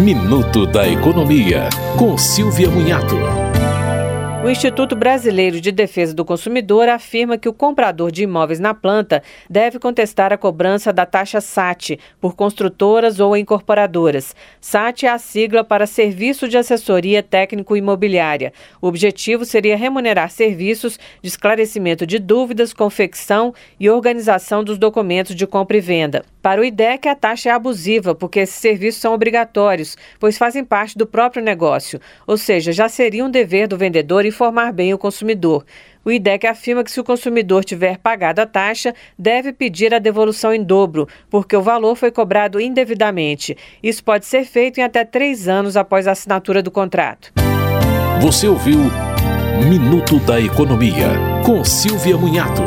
Minuto da Economia, com Silvia Munhato. O Instituto Brasileiro de Defesa do Consumidor afirma que o comprador de imóveis na planta deve contestar a cobrança da taxa SAT por construtoras ou incorporadoras. SAT é a sigla para Serviço de Assessoria Técnico Imobiliária. O objetivo seria remunerar serviços de esclarecimento de dúvidas, confecção e organização dos documentos de compra e venda. Para o IDEC, a taxa é abusiva, porque esses serviços são obrigatórios, pois fazem parte do próprio negócio, ou seja, já seria um dever do vendedor informar bem o consumidor. O IDEC afirma que se o consumidor tiver pagado a taxa, deve pedir a devolução em dobro, porque o valor foi cobrado indevidamente. Isso pode ser feito em até três anos após a assinatura do contrato. Você ouviu Minuto da Economia, com Silvia Munhato.